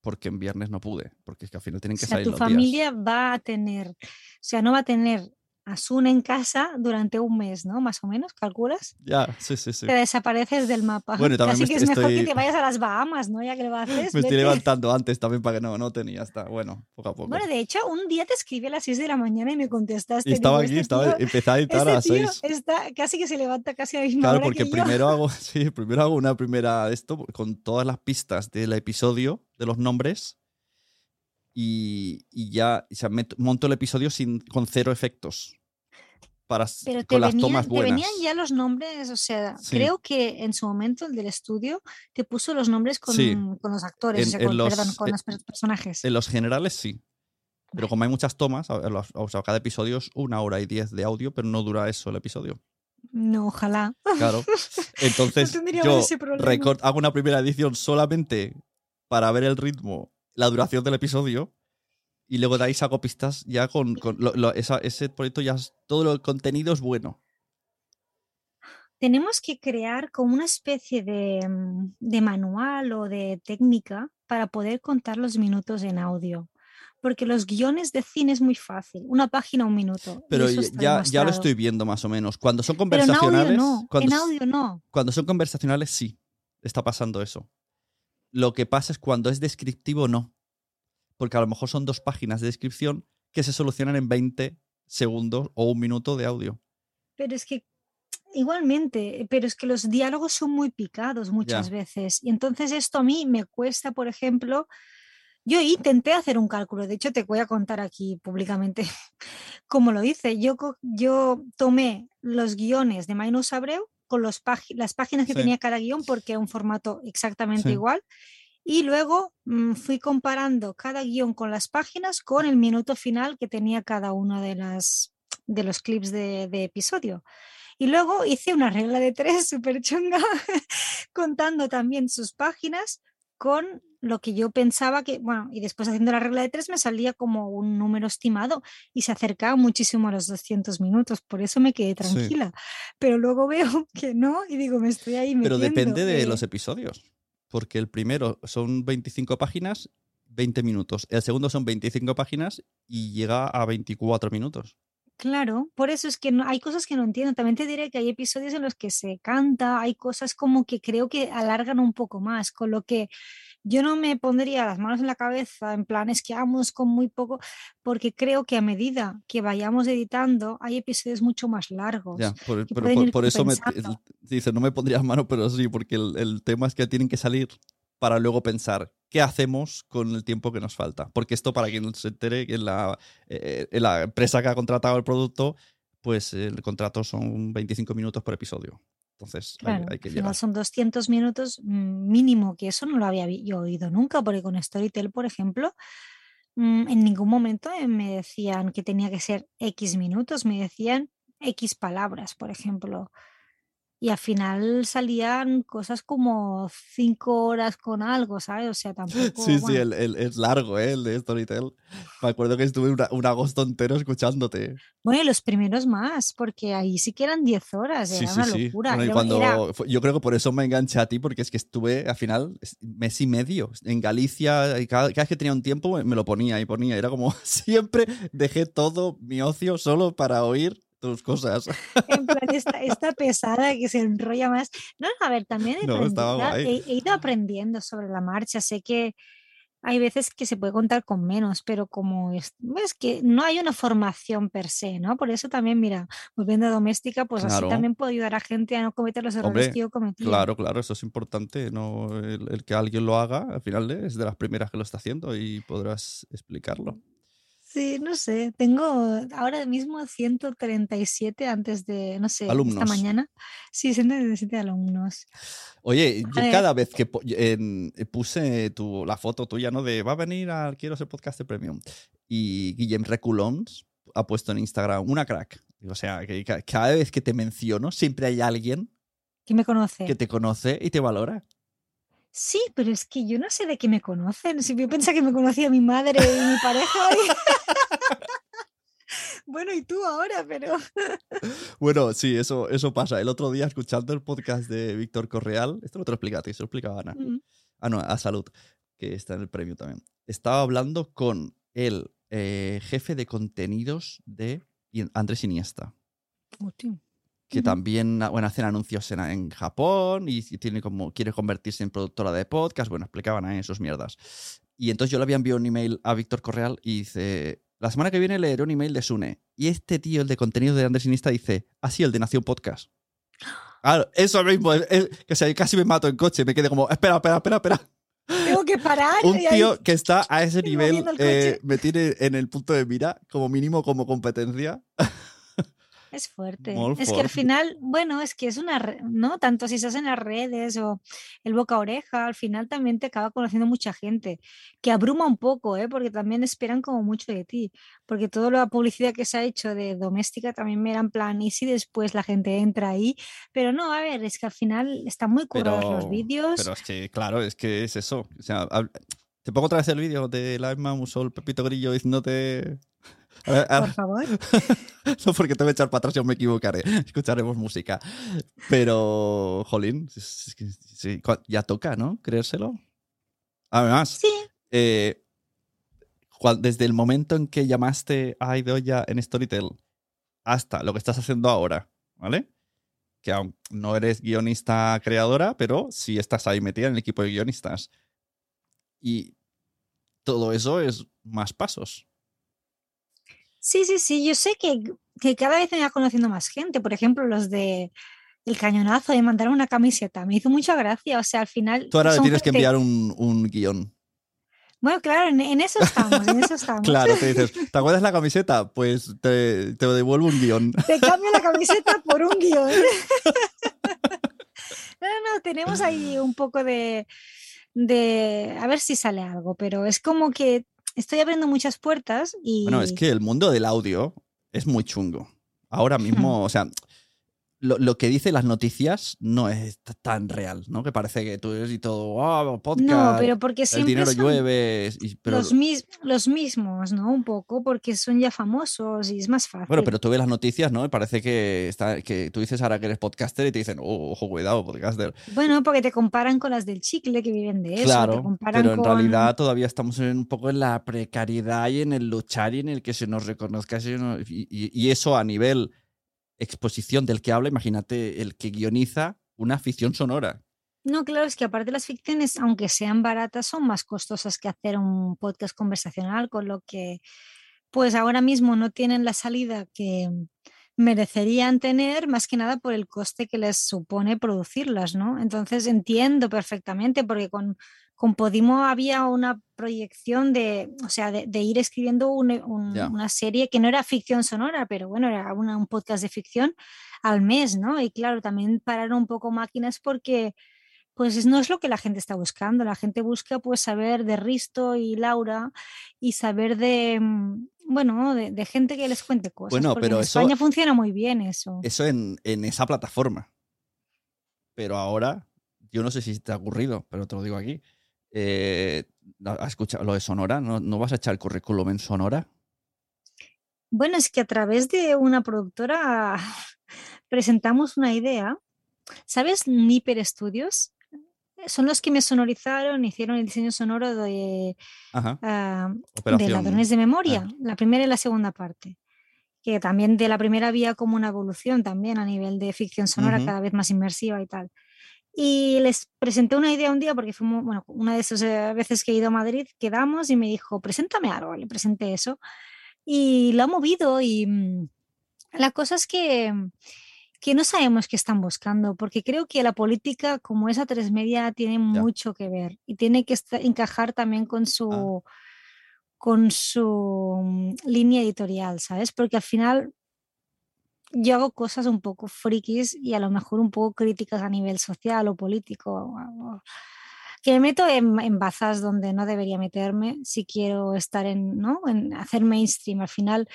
porque en viernes no pude, porque es que al final tienen O que sea, salir tu los días. familia va a tener, o sea, no va a tener a Sun en casa durante un mes, ¿no? Más o menos, ¿calculas? Ya, sí, sí, sí. Te desapareces del mapa. Bueno, también me que es mejor que estoy- te vayas a las Bahamas, ¿no? Ya que lo [laughs] haces. Me estoy vete. levantando antes también para que no, no tenía hasta, bueno, poco a poco. Bueno, de hecho, un día te escribí a las 6 de la mañana y me contestaste. y estaba digo, aquí, este estaba, tío- empecé a editar a este tío las seis. está casi que se levanta casi a la misma Claro, hora porque que yo. primero hago, [laughs] sí, primero hago una primera de esto con todas las pistas del episodio, de los nombres, y, y ya, o sea, monto el episodio sin, con cero efectos. Para, Pero te con las venían, tomas te buenas. venían ya los nombres, o sea, Sí. creo que en su momento el del estudio te puso los nombres con, Sí. con los actores, En- o sea, en con, los- perdón, con los per- personajes. En los generales sí. Pero como hay muchas tomas, o sea, cada episodio es una hora y diez de audio, pero no dura eso el episodio. No, ojalá. Claro. [laughs] Entonces, tendríamos yo hago una primera edición solamente para ver el ritmo, la duración del episodio, y luego de ahí saco pistas ya con, con lo- lo- esa- ese proyecto ya es- todo el contenido es bueno. Tenemos que crear como una especie de, de manual o de técnica para poder contar los minutos en audio. Porque los guiones de cine es muy fácil, una página, un minuto. Pero ya, ya lo estoy viendo más o menos. Cuando son Pero en audio conversacionales, no, cuando, en audio no. cuando son conversacionales sí, está pasando eso. Lo que pasa es cuando es descriptivo no. Porque a lo mejor son dos páginas de descripción que se solucionan en 20 segundos o un minuto de audio. Pero es que igualmente, pero es que los diálogos son muy picados muchas veces. Y entonces esto a mí me cuesta, por ejemplo, yo intenté hacer un cálculo, de hecho te voy a contar aquí públicamente [laughs] cómo lo hice. Yo, yo tomé los guiones de Mainus Abreu con los las páginas que Sí. tenía cada guion porque era un formato exactamente Sí. igual. Y luego mm, fui comparando cada guion con las páginas con el minuto final que tenía cada uno de, las, de los clips de, de episodio. Y luego hice una regla de tres [laughs] súper chunga, contando también sus páginas con lo que yo pensaba que, bueno, y después haciendo la regla de tres me salía como un número estimado y se acercaba muchísimo a los 200 minutos, por eso me quedé tranquila. Pero luego veo [laughs] que no y digo, me estoy ahí Pero metiendo. depende de eh, los episodios. Porque el primero son 25 páginas, 20 minutos. El segundo son 25 páginas y llega a 24 minutos. Claro, por eso es que no, hay cosas que no entiendo. También te diré que hay episodios en los que se canta, hay cosas como que creo que alargan un poco más, con lo que yo no me pondría las manos en la cabeza en plan es que vamos con muy poco, porque creo que a medida que vayamos editando hay episodios mucho más largos. Ya, por, que pero pueden por, ir por eso me dice, no me pondrías mano, pero sí, porque el, el tema es que tienen que salir para luego pensar qué hacemos con el tiempo que nos falta. Porque esto, para quien se entere, en la, eh, en la empresa que ha contratado el producto, pues el contrato son 25 minutos por episodio. Entonces Claro, hay, que llegar. son 200 minutos mm, mínimo, que eso no lo había yo oído nunca, porque con Storytel, por ejemplo, mm, en ningún momento eh, me decían que tenía que ser X minutos, me decían X palabras, por ejemplo. Y al final salían cosas como cinco horas con algo, ¿sabes? O sea, [laughs] tampoco. Sí, sí, bueno, el, el- es largo, ¿eh? El de Storytel. Me acuerdo que estuve una- un agosto entero escuchándote. Bueno, y los primeros más, porque ahí sí que eran 10 horas, Sí, era sí, una sí. locura. Bueno, y cuando, era- yo creo que por eso me enganché a ti, porque es que estuve al final es- mes y medio en Galicia y cada, cada vez que tenía un tiempo me lo ponía y ponía. Era como [laughs] siempre dejé todo mi ocio solo para oír tus cosas. En plan, [laughs] esta, esta pesada que se enrolla más. No, a ver, también he, No, ido aprendiendo sobre la marcha. Sé que hay veces que se puede contar con menos, pero como es, es que no hay una formación per se, ¿no? Por eso también, mira, volviendo a doméstica, pues Claro. así también puedo ayudar a gente a no cometer los errores Hombre, que yo cometí. claro, claro, eso es importante. No, el, el que alguien lo haga, al final es de las primeras que lo está haciendo y podrás explicarlo. Sí, no sé, tengo ahora mismo 137 antes de, no sé, esta mañana. Sí, 137 alumnos. Oye, yo cada vez que puse tu, la foto tuya, ¿no? De va a venir al Quiero ser podcast premium. Y Guillem Reculons ha puesto en Instagram una crack. O sea, que ca- cada vez que te menciono, siempre hay alguien ¿Quién me conoce? que te conoce y te valora. Sí, pero es que yo no sé de qué me conocen. Si yo pensaba que me conocía mi madre y mi pareja. [laughs] bueno, y tú ahora, pero. [laughs] Bueno, sí, eso, eso pasa. El otro día, escuchando el podcast de Víctor Correal, esto no te lo explica a ti, se lo explicaba Ana. Mm. Ah, no, a Salud, que está en el premio también. Estaba hablando con el eh, jefe de contenidos de Andrés Iniesta, Hostia. Que también ah, bueno, hacen anuncios en, en Japón y, tiene como, quiere convertirse en productora de podcast. Bueno, explicaban ahí sus mierdas. Y entonces yo le había enviado un email a Víctor Correal y dice, la semana que viene leeré un email de Sune. Y este tío, el de contenido de Andrés Iniesta, dice, así el de Nación Podcast. [gasps] Claro, eso mismo, es- es- o sea, casi me mato en coche, me quedé como, espera, espera, espera, espera. Tengo que parar. Un y ahí- tío que está a ese nivel eh, me tiene en el punto de mira, como mínimo como competencia. Es fuerte. Molt es que al final, bueno, es que es una, ¿no? Tanto si estás en las redes o el boca a oreja, al final también te acaba conociendo mucha gente, que abruma un poco, ¿eh? Porque también esperan como mucho de ti, porque toda la publicidad que se ha hecho de doméstica también me era en plan, y si después la gente entra ahí, pero no, a ver, es que al final están muy currados los Pero, vídeos. pero es que, claro, es que es eso. O sea, te pongo otra vez el vídeo de la Emma Musol, Pepito Grillo diciéndote. A ver, a- Por favor. [laughs] no porque te voy a echar para atrás, yo me equivocaré. Escucharemos música. Pero, jolín, es- es que sí, cua- ya toca, ¿no? Creérselo. Además, Sí, eh, desde el momento en que llamaste a Idoya en Storytel hasta lo que estás haciendo ahora, ¿vale? Que aún no eres guionista creadora, pero sí estás ahí metida en el equipo de guionistas. Y todo eso es más pasos. Sí, sí, sí, yo sé que, que cada vez me va conociendo más gente. Por ejemplo, los de El Cañonazo, de mandar una camiseta. Me hizo mucha gracia. O sea, al final. Tú ahora le tienes que enviar un, un guion. Bueno, claro, en, en eso estamos, en eso [laughs] estamos. Claro, te dices, ¿te acuerdas la camiseta? Pues te, te devuelvo un guion. [laughs] Te cambio la camiseta por un guion. [laughs] No, no, tenemos ahí un poco de, de. A ver si sale algo, pero es como que estoy abriendo muchas puertas y. Bueno, es que el mundo del audio es muy chungo. Ahora mismo, o sea, lo, lo que dice las noticias no es tan real, ¿no? Que parece que tú eres y todo, ah, podcast, No, pero porque el siempre dinero son llueve, y- pero, los, mis- los mismos, ¿no? Un poco, porque son ya famosos y es más fácil. bueno, pero tú ves las noticias, ¿no? Y parece que, está, que tú dices ahora que eres podcaster y te dicen, oh, ojo, cuidado, podcaster. Bueno, porque te comparan con las del chicle que viven de eso. te claro, comparan pero en con- realidad todavía estamos en, un poco en la precariedad y en el luchar y en el que se nos reconozca. y- y eso a nivel exposición del que habla, imagínate el que guioniza una ficción sonora. No, claro, es que aparte las ficciones, aunque sean baratas, son más costosas que hacer un podcast conversacional, con lo que pues ahora mismo no tienen la salida que merecerían tener, más que nada por el coste que les supone producirlas, ¿no? Entonces entiendo perfectamente, porque con, con Podimo había una proyección de, o sea, de, de ir escribiendo un- un- Ya. una serie que no era ficción sonora, pero bueno, era una- un podcast de ficción al mes, ¿no? Y claro, también pararon un poco máquinas porque pues es- no es lo que la gente está buscando. La gente busca pues saber de Risto y Laura y saber de, mm, bueno, de, de gente que les cuente cosas. Bueno, porque pero en eso- España funciona muy bien eso. Eso en, en esa plataforma. Pero ahora, yo no sé si te ha ocurrido, pero te lo digo aquí. Eh, ¿Has escuchado lo de Sonora? ¿No, no vas a echar el currículum en Sonora? Bueno, es que a través de una productora [laughs] presentamos una idea. ¿Sabes? Nipper Studios. Son los que me sonorizaron, hicieron el diseño sonoro de, ah, de. Ladrones de Memoria, la primera y la segunda parte. Que también de la primera había como una evolución también a nivel de ficción sonora, cada vez más inmersiva y tal. Y les presenté una idea un día porque fuimos, bueno, una de esas eh, veces que he ido a Madrid, quedamos y me dijo, preséntame algo, le presenté eso. Y lo ha movido y mm, la cosa es que, que no sabemos qué están buscando, porque creo que la política, como esa tres media, tiene Ya. mucho que ver y tiene que encajar también con su, con su mm, línea editorial, ¿sabes? Porque al final yo hago cosas un poco frikis y a lo mejor un poco críticas a nivel social o político. Que me meto en, en bazas donde no debería meterme si quiero estar en, ¿no? en hacer mainstream. Al final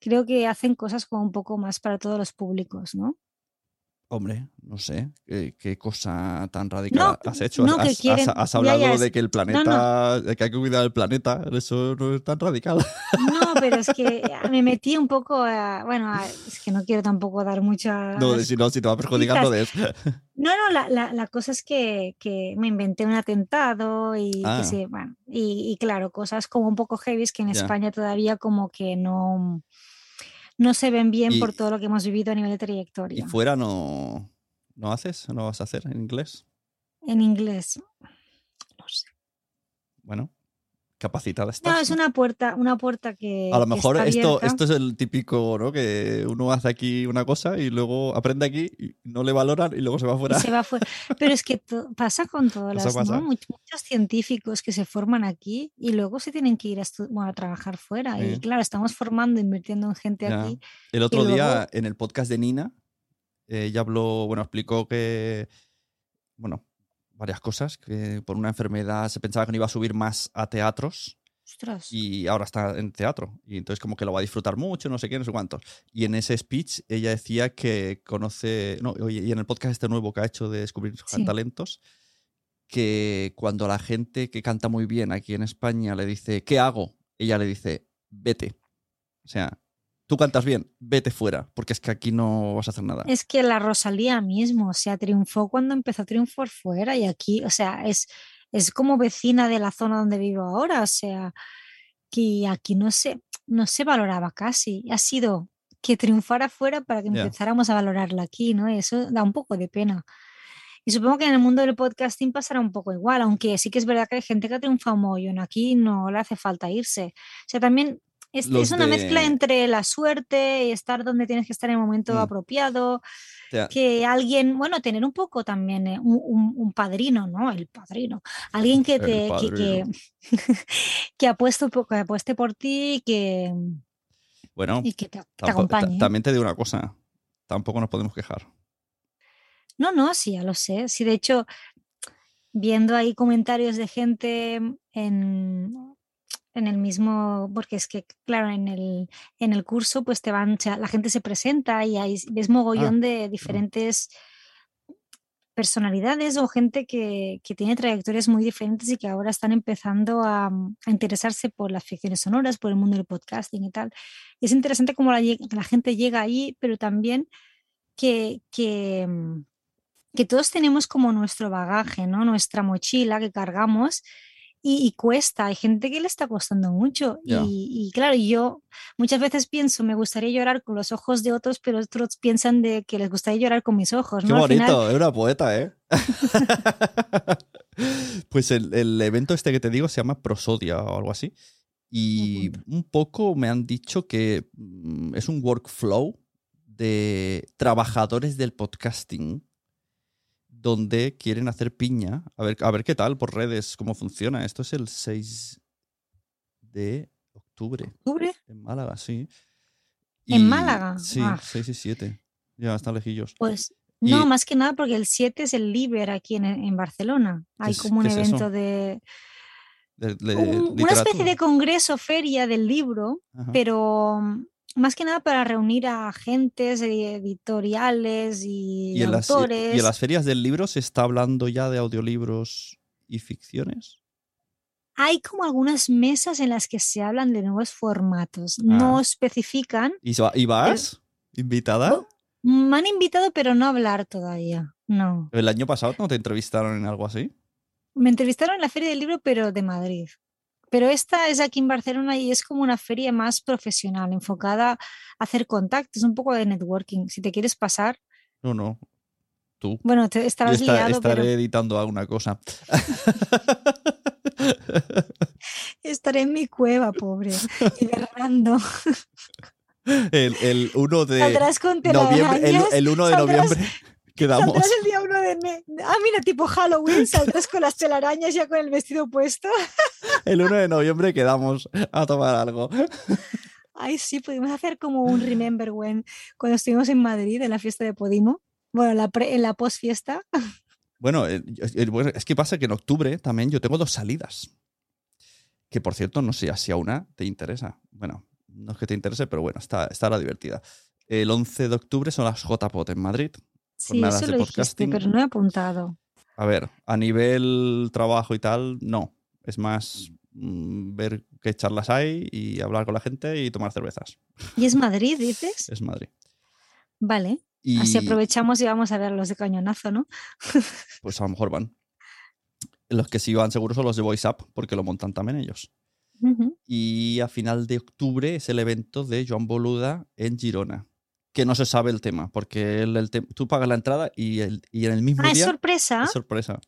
creo que hacen cosas como un poco más para todos los públicos, ¿no? Hombre, no sé, ¿qué, qué cosa tan radical No, has hecho? no, has, has- hablado ya, de que el no, planeta, de que hay que cuidar el planeta, eso no es tan radical. No, pero es que [laughs] me metí un poco a, bueno, a- es que no quiero tampoco dar mucha... No, de- si no, si te va a perjudicar, no des. [laughs] No, no, la, la- la cosa es que, que me inventé un atentado y Ah. que sí, bueno, y, y claro, cosas como un poco heavy que en. España todavía como que no, no se ven bien Y- por todo lo que hemos vivido a nivel de Y trayectoria. fuera no, no haces, no vas a hacer en inglés. En inglés. No sé. Bueno, capacitada estás. No, es una puerta, una puerta que. A lo mejor esto, abierta. esto es el típico, ¿no? Que uno hace aquí una cosa y luego aprende aquí y no le valoran y luego se va y fuera. se va fuera. Pero es que pasa con [laughs] todas las. ¿no? Much- muchos científicos que se forman aquí y luego se tienen que ir a, bueno, a trabajar fuera. Y Sí. claro, estamos formando, invirtiendo en gente Ya. aquí. El otro luego- día en el podcast de Nina, ella habló, bueno, explicó que, bueno, varias cosas, que por una enfermedad se pensaba que no iba a subir más a teatros Ostras. y ahora está en teatro. Y entonces como que lo va a disfrutar mucho, no sé qué, no sé cuántos. Y en ese speech ella decía que conoce, no, y en el podcast este nuevo que ha hecho de descubrir Sí. talentos, que cuando la gente que canta muy bien aquí en España le dice, ¿qué hago? Ella le dice, vete. O sea, tú cantas bien, vete fuera, porque es que aquí no vas a hacer nada. Es que la Rosalía mismo, o sea, triunfó cuando empezó a triunfar fuera y aquí, o sea, es, es como vecina de la zona donde vivo ahora, o sea, que aquí no se, no se valoraba casi. Ha sido que triunfara fuera para que empezáramos a valorarla aquí, ¿no? Y eso da un poco de pena. Y supongo que en el mundo del podcasting pasará un poco igual, aunque sí que es verdad que hay gente que ha triunfado mogollón aquí, no le hace falta irse. O sea, también es, Los es una mezcla entre la suerte y estar donde tienes que estar en el momento Mm. apropiado, que alguien, bueno, tener un poco también eh, un, un- un padrino, ¿no? El padrino. Alguien que te que, que, [laughs] que apueste, que apueste por ti y que, bueno, y que te, te acompañe. también te digo una cosa, tampoco nos podemos quejar. No, no, sí, ya lo sé. Sí, de hecho, viendo ahí comentarios de gente en, en el mismo, porque es que, claro, en el, en el curso, pues te van, o sea, la gente se presenta y ahí ves mogollón de diferentes personalidades o gente que, que tiene trayectorias muy diferentes y que ahora están empezando a, a interesarse por las ficciones sonoras, por el mundo del podcasting y tal. Y es interesante cómo la gente llega ahí, pero también que, que, mm, que todos tenemos como nuestro bagaje, ¿no? Nuestra mochila que cargamos y, y cuesta. Hay gente que le está costando mucho. Y, y claro, yo muchas veces pienso, me gustaría llorar con los ojos de otros, pero otros piensan de que les gustaría llorar con mis ojos, Qué ¿no? Final- bonito, es una poeta, ¿eh? [laughs] pues el, el evento este que te digo se llama Prosodia o algo así. Y un poco me han dicho que mm, es un workflow de trabajadores del podcasting donde quieren hacer piña. A ver, a ver qué tal por redes, cómo funciona. Esto es el 6 de octubre. ¿Octubre? En Málaga, sí. ¿En Málaga? Sí, Ah. 6 y 7. Ya están lejillos. Pues Y- no, más que nada porque el 7 es el Liber aquí en, en Barcelona. Hay como un es evento de, de- de un- una especie de congreso, feria del libro, Ajá. pero más que nada para reunir a agentes editoriales y, ¿Y en, las, y- autores. y en las ferias del libro se está hablando ya de audiolibros y ficciones? Hay como algunas mesas en las que se hablan de nuevos formatos. Ah. No especifican. ¿Y, va- y vas? ¿Invitada? Me han invitado, pero no a hablar todavía. No. ¿El año pasado no te entrevistaron en algo así? Me entrevistaron en la Feria del Libro, pero de Madrid. Pero esta es aquí en Barcelona y es como una feria más profesional, enfocada a hacer contactos, un poco de networking. Si te quieres pasar, No, no. Tú. bueno, te estarás esta- liado, estaré pero editando alguna cosa. [laughs] estaré en mi cueva, pobre, [laughs] hibernando. El, el 1 de noviembre. El, el 1 de noviembre. Quedamos. Saldrás el día 1 de enero. Ah, mira, tipo Halloween, saldrás con las telarañas ya con el vestido puesto. [laughs] El 1 de noviembre quedamos a tomar algo. Ay, sí, pudimos hacer como un Remember When cuando estuvimos en Madrid en la fiesta de Podimo. Bueno, la pre- en la post fiesta. Bueno, eh, eh, bueno, es que pasa que en octubre también yo tengo dos salidas. Que por cierto, no sé si a una te interesa. Bueno, no es que te interese, pero bueno, está, estará divertida. El 11 de octubre son las JPOT en Madrid. Sí, eso de lo dijiste, pero no he apuntado. A ver, a nivel trabajo y tal, no. Es más mm, ver qué charlas hay y hablar con la gente y tomar cervezas. ¿Y es Madrid, dices? Es Madrid. Vale. Y Así aprovechamos y vamos a ver los de cañonazo, ¿no? [laughs] pues a lo mejor van. Los que sí van seguros son los de Voice Up, porque lo montan también ellos. Y a final de octubre es el evento de Joan Boluda en Girona. Que no se sabe el tema, porque el- el te- tú pagas la entrada y, el- y en el mismo Ah, es día sorpresa. es sorpresa.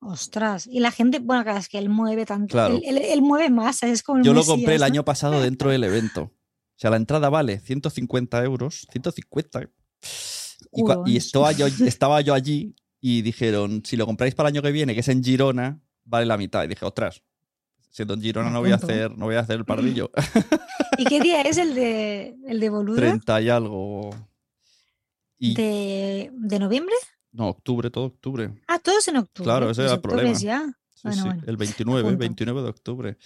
Ostras. Y la gente, bueno, claro, es que él mueve tanto. Claro. Él, él- él mueve más, es como Yo lo Mesías, compré el año pasado [laughs] dentro del evento. O sea, la entrada vale 150 euros. 150. Y, estaba, yo, [laughs] estaba yo allí y dijeron, si lo compráis para el año que viene, que es en Girona, vale la mitad. Y dije, ostras, siendo en Girona Me no voy a hacer, no voy a hacer el pardillo. [laughs] ¿Y qué día es el de, el de Boluda? 30 y algo. Y, De, ¿De noviembre? No, octubre, todo octubre. Ah, todos en octubre. Claro, ese Pues era el problema. ya. Sí, Bueno, sí, bueno, el 29, apunto. 29 de octubre.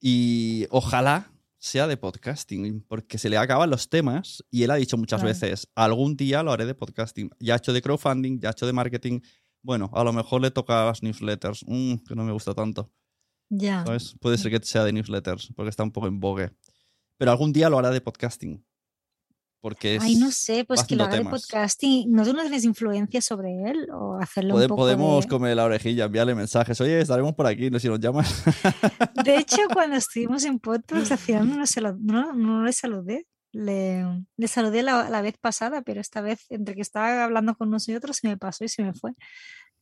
Y ojalá sea de podcasting, porque se le acaban los temas y él ha dicho muchas veces, algún día lo haré de podcasting. Ya ha hecho de crowdfunding, ya ha hecho de marketing. Bueno, a lo mejor le toca las newsletters, mm, que no me gusta tanto. Ya. ¿sabes? Puede ser que sea de newsletters, porque está un poco en vogue. Pero algún día lo hará de podcasting. Porque es, Ay, no sé, pues que lo haga de temas. podcasting. ¿No tú no tienes influencia sobre él? ¿O hacerlo Pode- un poco podemos de... comer la orejilla, enviarle mensajes. Oye, estaremos por aquí, no sé si nos llamas. [laughs] De hecho, [laughs] cuando estuvimos en Podbox, al final no, se lo- no, no le saludé. Le, le saludé la, la vez pasada, pero esta vez, entre que estaba hablando con nosotros, se me pasó y se me fue.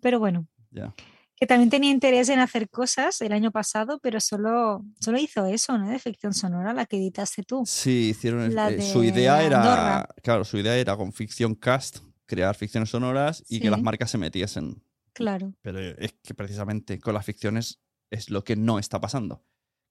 Pero bueno, ya. Que también tenía interés en hacer cosas el año pasado, pero solo, solo hizo eso, ¿no? De ficción sonora, la que editaste tú. Sí, hicieron. La eh, su de idea era. Andorra. Claro, su idea era con Ficción Cast crear ficciones sonoras y que las marcas se metiesen. Claro. Pero es que precisamente con las ficciones es lo que no está pasando.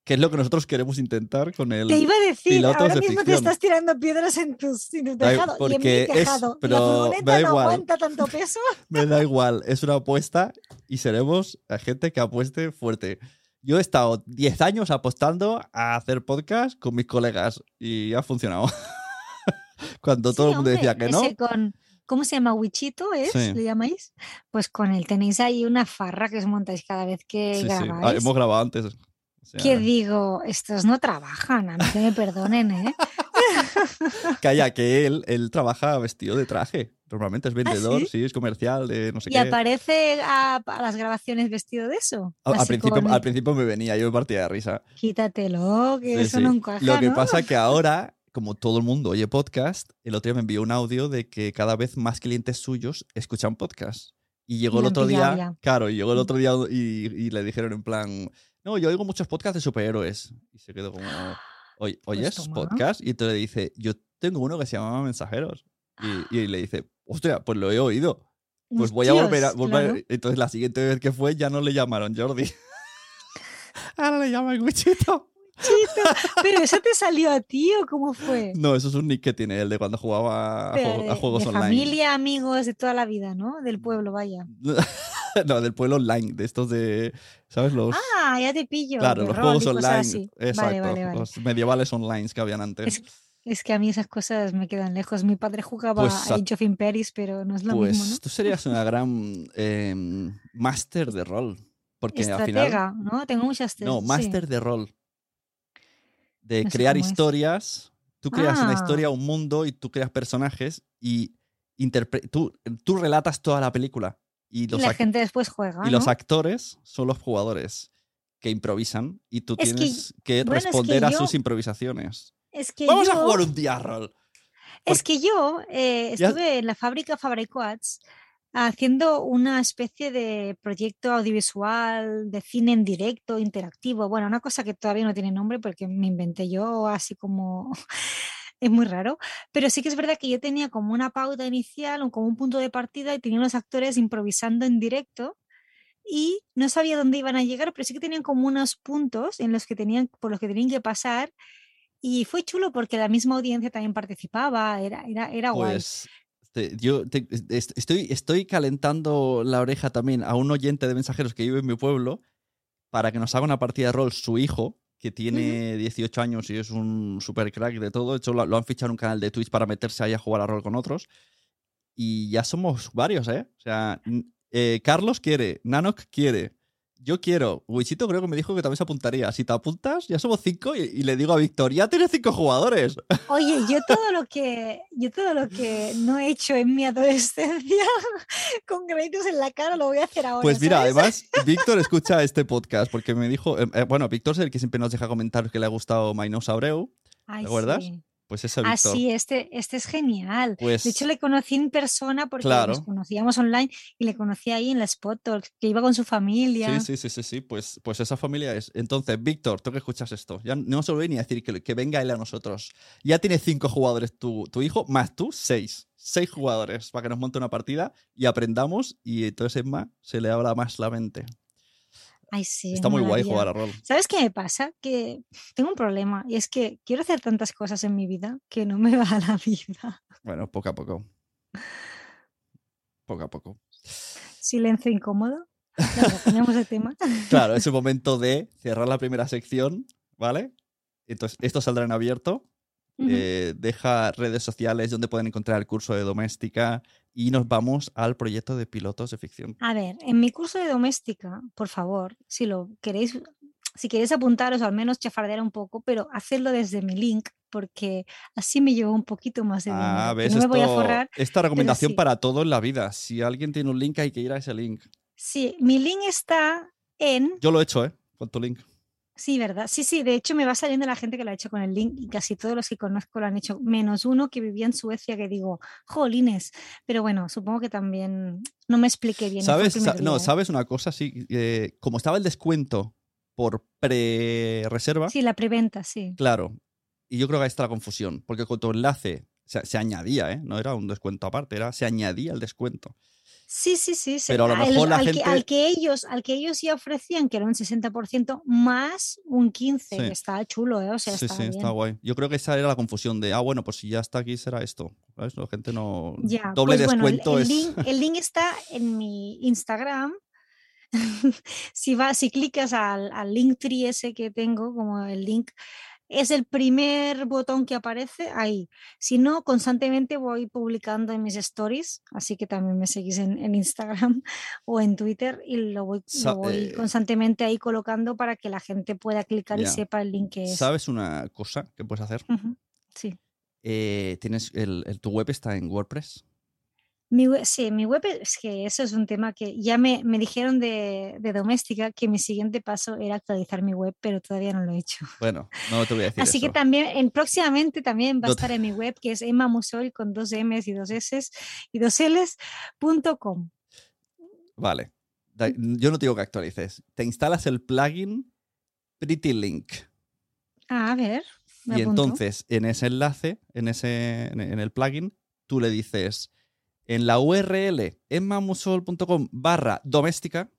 Que es lo que nosotros queremos intentar con el. Te iba a decir, ahora de mismo te estás tirando piedras en tu, en tu tejado. y en porque mi es- tejado. pero la me da no igual. aguanta tanto peso. [laughs] Me da igual, es una apuesta y seremos la gente que apueste fuerte. Yo he estado 10 años apostando a hacer podcast con mis colegas y ha funcionado. [laughs] Cuando todo el mundo decía que no. con, ¿Cómo se llama? ¿Wichito es? Sí. ¿Le llamáis? Pues con él tenéis ahí una farra que os montáis cada vez que Sí. Ah, grabáis. hemos grabado antes. O sea, Que digo, estos no trabajan, a mí que me perdonen, ¿eh? [laughs] Calla, que él, él trabaja vestido de traje. Normalmente es vendedor, ¿Ah, sí? sí? es comercial, de no sé Y qué. aparece a, a las grabaciones vestido de eso. Al, al principio, con- al principio me venía, yo me partía de risa. Quítatelo, que Sí, eso sí. no encaja, Lo que ¿no? pasa que [laughs] ahora, como todo el mundo oye podcast, el otro día me envió un audio de que cada vez más clientes suyos escuchan podcast. Y llegó Y el otro día, ya. claro, y llegó el Mm. otro día y, y le dijeron en plan, no, yo oigo muchos podcasts de superhéroes. Y se quedó como, "Oy- ¿oyes toma. podcast? Y entonces le dice, yo tengo uno que se llama Mensajeros. Y, y le dice, hostia, pues lo he oído. Pues voy a volver a... Volver- claro. Entonces la siguiente vez que fue ya no le llamaron Jordi. [laughs] Ahora le llaman Wichito. Chito, Pero eso te salió a ti o cómo fue? No, eso es un nick que tiene él de cuando jugaba a, Pero juego- a juegos de online. familia, amigos de toda la vida, ¿no? Del pueblo, vaya. [laughs] [laughs] no, del pueblo online, de estos de. ¿Sabes? Los. Ah, ya te pillo. claro, los juegos online. Exacto. Vale, vale, vale. Los medievales online que habían antes. Es, es que a mí esas cosas me quedan lejos. Mi padre jugaba Pues a Age of Empires, pero no es lo pues mismo, ¿no? tú serías una gran eh, máster de rol. Porque al final. ¿no? Tengo muchas No, sí. máster de rol. De No crear es. historias. Tú creas una Ah. historia, un mundo y tú creas personajes y tú, tú relatas toda la película. Y Y los, la gente después juega, y los actores son los jugadores que improvisan y tú Es tienes que, bueno, es que responder a sus improvisaciones. Es que Vamos a jugar un día rol. Es que yo eh, estuve en la fábrica Fabricoats haciendo una especie de proyecto audiovisual de cine en directo, interactivo. Bueno, una cosa que todavía no tiene nombre porque me inventé yo así como es muy raro, pero sí que es verdad que yo tenía como una pauta inicial o como un punto de partida y tenía unos actores improvisando en directo y no sabía dónde iban a llegar, pero sí que tenían como unos puntos en los que tenían, por los que tenían que pasar y fue chulo porque la misma audiencia también participaba, era, era, era. Pues yo estoy, estoy calentando la oreja también a un oyente de mensajeros que vive en mi pueblo para que nos haga una partida de rol su hijo, que tiene 18 años y es un super crack de todo. De hecho, lo, han fichado en un canal de Twitch para meterse ahí a jugar a rol con otros. Y ya somos varios, ¿eh? O sea, eh, Carlos quiere, Nanok quiere, yo quiero. Wichito creo que me dijo que también se apuntaría. Si te apuntas, ya somos cinco y, y le digo a Víctor, ya tienes cinco jugadores. [laughs] Oye, yo todo lo que yo todo lo que no he hecho en mi adolescencia [laughs] con créditos en la cara lo voy a hacer ahora. Pues mira, ¿sabes? además, Víctor escucha este podcast porque me dijo, eh, eh, bueno, Víctor es el que siempre nos deja comentarios que le ha gustado Mainos Abreu. Ay, acuerdas? sí. Pues ese Ah, Víctor. sí, este, este es genial. Pues De hecho, le conocí en persona porque Claro. nos conocíamos online y le conocí ahí en la Spot Talk, que iba con su familia. sí, sí, sí, sí, sí, pues, pues esa familia es. Entonces, Víctor, tú que escuchas esto, ya no se lo voy ni a decir que, que venga él a nosotros. Ya tiene cinco jugadores tu, tu hijo, más tú, seis. Seis jugadores para que nos monte una partida y aprendamos y entonces Emma se le abra más la mente. Ay, sí. Está muy guay jugar a rol. ¿Sabes qué me pasa? Que tengo un problema y es que quiero hacer tantas cosas en mi vida que no me [laughs] va la vida. Bueno, poco a poco. Poco a poco. Silencio incómodo. Venga, cambiamos de tema. [laughs] Claro, es el momento de cerrar la primera sección, ¿vale? Entonces, esto saldrá en abierto. Eh, deja redes sociales donde pueden encontrar el curso de doméstica y nos vamos al proyecto de pilotos de ficción. A ver, en mi curso de doméstica, por favor, si lo queréis, si queréis apuntaros o al menos chafardear un poco, pero hacedlo desde mi link, porque así me llevo un poquito más de dinero. Ah, ves, no me voy a esto- forrar. esta recomendación sí. para todo en la vida. Si alguien tiene un link, hay que ir a ese link. Sí, mi link está en. Yo lo he hecho, ¿eh? Con tu link. Sí, ¿verdad? Sí, sí, de hecho me va saliendo la gente que lo ha hecho con el link y casi todos los que conozco lo han hecho, menos uno que vivía en Suecia que digo, jolines, pero bueno, supongo que también [tsk] no me expliqué bien. ¿Sabes? Sa- no, ¿eh? ¿sabes una cosa? Sí, eh, como estaba el descuento por pre-reserva, Sí, la preventa, sí. claro. Y yo creo que ahí está la confusión, porque con tu enlace se, se añadía, ¿eh? No era un descuento aparte, era se añadía el descuento. Sí, sí, sí. Pero a lo al- mejor la al, que, gente- al que ellos, al que ellos ya ofrecían, que era un 60% más un 15%, Sí. que está chulo, ¿eh? O sea, sí, está sí, bien. está guay. Yo creo que esa era la confusión de, ah, bueno, pues si ya está aquí será esto. ¿Sabes? La gente no. Ya, Doble pues bueno, el- descuento el, es. link, el link está en mi Instagram. [laughs] si vas, si clicas al, al link tree ese que tengo, como el link, es el primer botón que aparece ahí. Si no, constantemente voy publicando en mis stories, así que también me seguís en, en Instagram [laughs] o en Twitter y lo voy, Sa- lo voy eh, constantemente ahí colocando para que la gente pueda clicar y sepa el link que es. ¿Sabes una cosa que puedes hacer? Sí. Eh, tienes el, el- tu web está en WordPress. Mi web, sí, mi web es que eso es un tema que ya me, me dijeron de, de doméstica que mi siguiente paso era actualizar mi web, pero todavía no lo he hecho. Bueno, no te voy a decir Así que también, en, próximamente también va a estar en mi web, que es Emma Musol con dos M's y dos S's y dos L's punto com. Vale. Yo no te digo que actualices. Te instalas el plugin Pretty Link. Ah, a ver. me Y apunto. entonces, en ese enlace, en, ese, en el plugin, tú le dices en la URL emmamusol.com barra doméstica,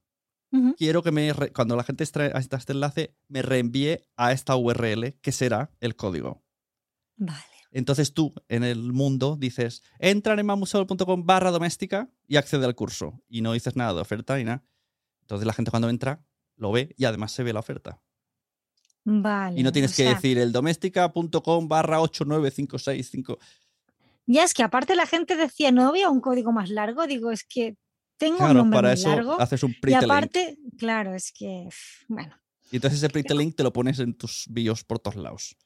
quiero que me, re- cuando la gente extrae este enlace, me reenvíe a esta URL, que será el código. Vale. Entonces tú, en el mundo, dices, entra en emmamusol.com barra doméstica y accede al curso. Y no dices nada de oferta ni nada. Entonces la gente cuando entra, lo ve y además se ve la oferta. Vale. Y no tienes que sea, decir el doméstica.com barra 89565. Ya es que aparte la gente decía, no había un código más largo. Digo, es que tengo un Claro, nombre para muy eso largo. haces un Y link. aparte, claro, es que, bueno. Y entonces ese pretty link te lo pones en tus bios por todos lados.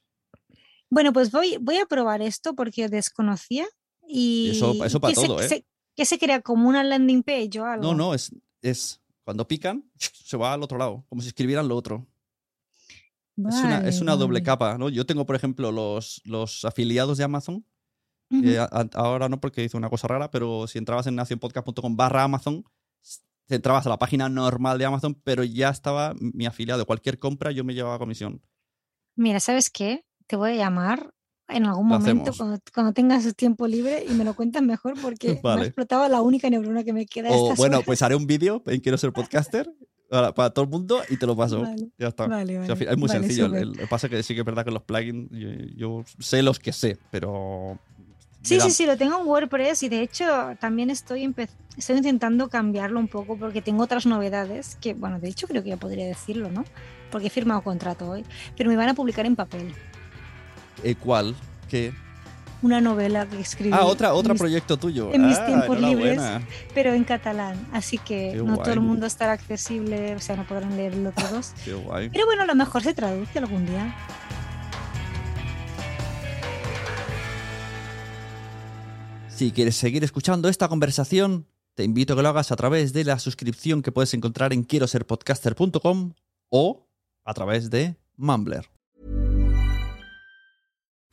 Bueno, pues voy, voy a probar esto porque desconocía y eso- eso para que se- todo, ¿eh? se- que se crea como una landing page o algo. No, no, es, es cuando pican, [laughs] se va al otro lado, como si escribieran lo otro. Es una, es Vale, una doble vale. capa, ¿no? Yo tengo, por ejemplo, los, los afiliados de Amazon, A- ahora no porque hice una cosa rara, pero si entrabas en nacionpodcast.com barra Amazon, te entrabas a la página normal de Amazon, pero ya estaba mi afiliado. Cualquier compra yo me llevaba comisión. Mira, ¿sabes qué? Te voy a llamar en algún Lo momento, cuando, cuando tengas tiempo libre y me lo cuentas mejor porque [laughs] me Vale. ha explotado la única neurona que me queda. O bueno, horas. pues haré un vídeo en Quiero ser podcaster para, para todo el mundo y te lo paso. Vale, Ya está. vale, O sea, es muy sencillo. El- Lo que pasa es que sí que es verdad que los plugins, yo, yo sé los que sé, pero. Sí, sí, sí, lo tengo en WordPress y de hecho también estoy, estoy intentando cambiarlo un poco porque tengo otras novedades que, bueno, de hecho creo que ya podría decirlo, ¿no? Porque he firmado contrato hoy, pero me van a publicar en papel. Eh, ¿Cuál? ¿Qué? Una novela que escribí. Ah, otra, otro mis- proyecto tuyo. en mis Ah, tiempos libres. pero en catalán, así que Qué no todo el guay. mundo estará accesible, o sea, no podrán leer los [laughs] otros dos. Qué guay. Pero bueno, a lo mejor se traduce algún día. Si quieres seguir escuchando esta conversación, te invito a que lo hagas a través de la suscripción que puedes encontrar en quiero ser podcaster.com o a través de Mumbler.